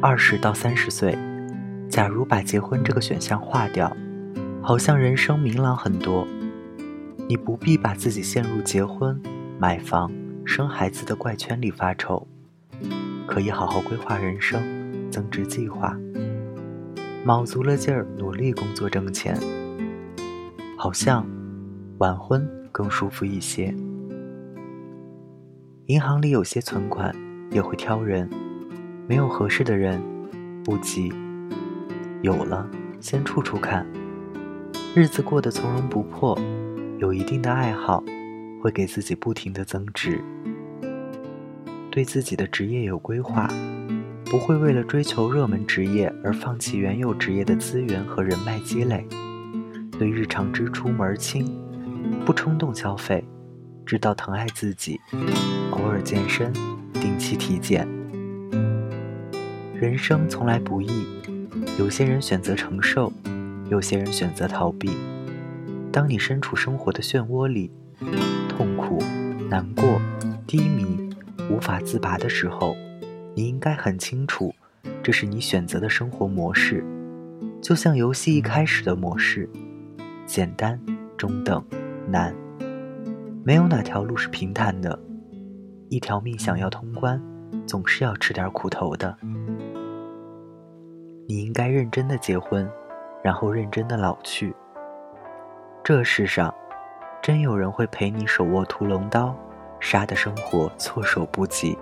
二十到三十岁，假如把结婚这个选项划掉，好像人生明朗很多。你不必把自己陷入结婚、买房、生孩子的怪圈里发愁，可以好好规划人生，增值计划，卯足了劲儿努力工作挣钱。好像晚婚更舒服一些。银行里有些存款也会挑人。没有合适的人，不急；有了，先处处看。日子过得从容不迫，有一定的爱好，会给自己不停的增值。对自己的职业有规划，不会为了追求热门职业而放弃原有职业的资源和人脉积累。对日常支出门儿清，不冲动消费，知道疼爱自己，偶尔健身，定期体检。人生从来不易，有些人选择承受，有些人选择逃避。当你身处生活的漩涡里，痛苦、难过、低迷、无法自拔的时候，你应该很清楚，这是你选择的生活模式，就像游戏一开始的模式：简单、中等、难，没有哪条路是平坦的。一条命想要通关，总是要吃点苦头的。你应该认真的结婚，然后认真的老去。这世上，真有人会陪你手握屠龙刀，杀的生活措手不及。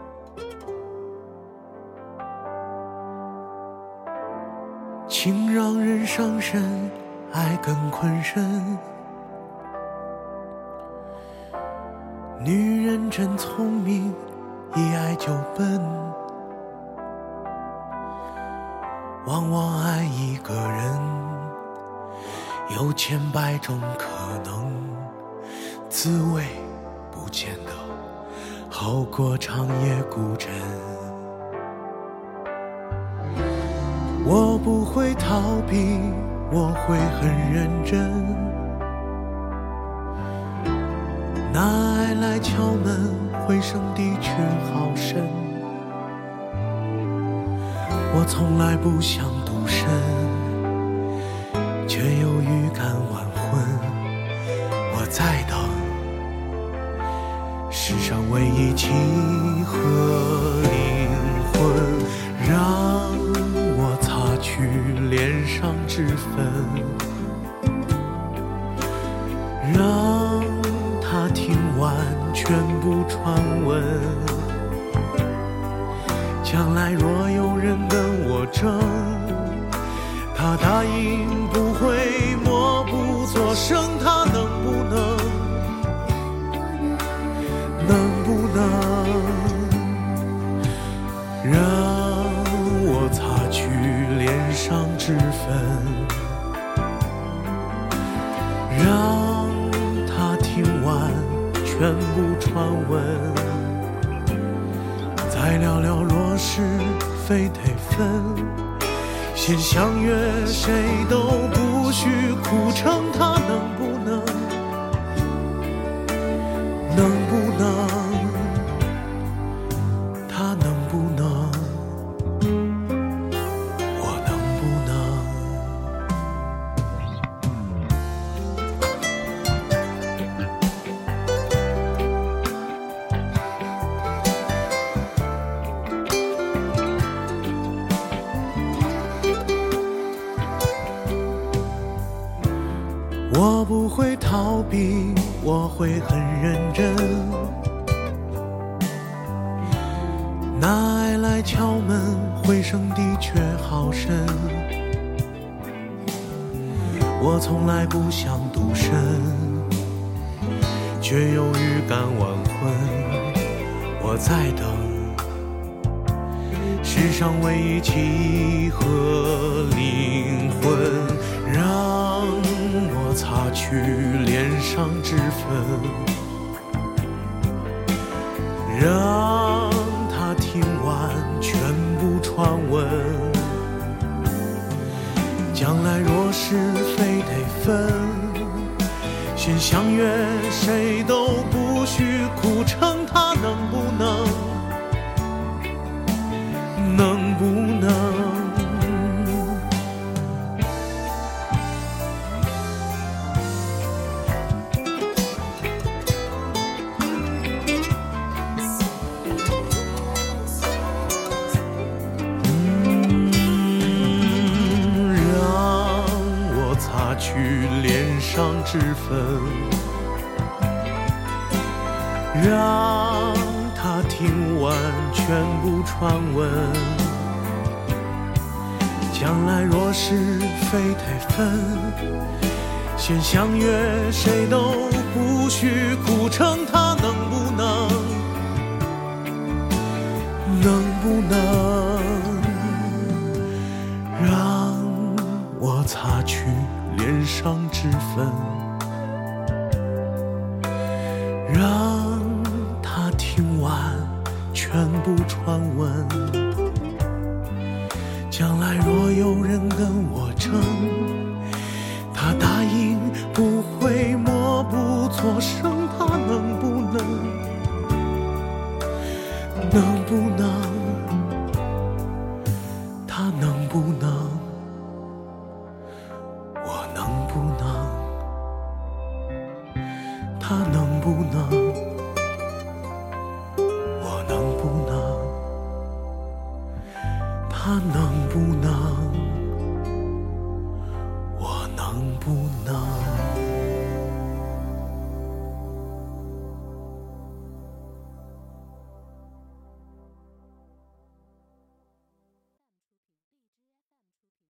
情让人伤身，爱更困身。女人真聪明，一爱就笨。往往爱一个人，有千百种可能，滋味不见得好过长夜孤枕。我不会逃避，我会很认真。那爱来敲门，回声的确好深。我从来不想独身，却又预感晚婚。我在等世上唯一契合灵魂，让我擦去脸上脂粉，让他听完全部传闻。将来若有人跟争，他答应不会默不作声，他能不能？能不能让我擦去脸上脂粉，让他听完全部传闻？再聊聊若是非得分，先相约谁都不许哭成他能不不会逃避，我会很认真。那爱来敲门，回声的确好深。我从来不想独身，却又预感晚婚。我在等世上唯一契合灵魂，让。我擦去脸上脂粉，让他听完全部传闻。将来若是非得分，先相约谁都不许哭成与脸上之分，让他听完全部传闻。将来若是非得分，先相约谁都不许苦撑，他能不能？能不能让他听完全部传闻？将来若有人跟我争，他答应他能不能？我能不能？他能不能？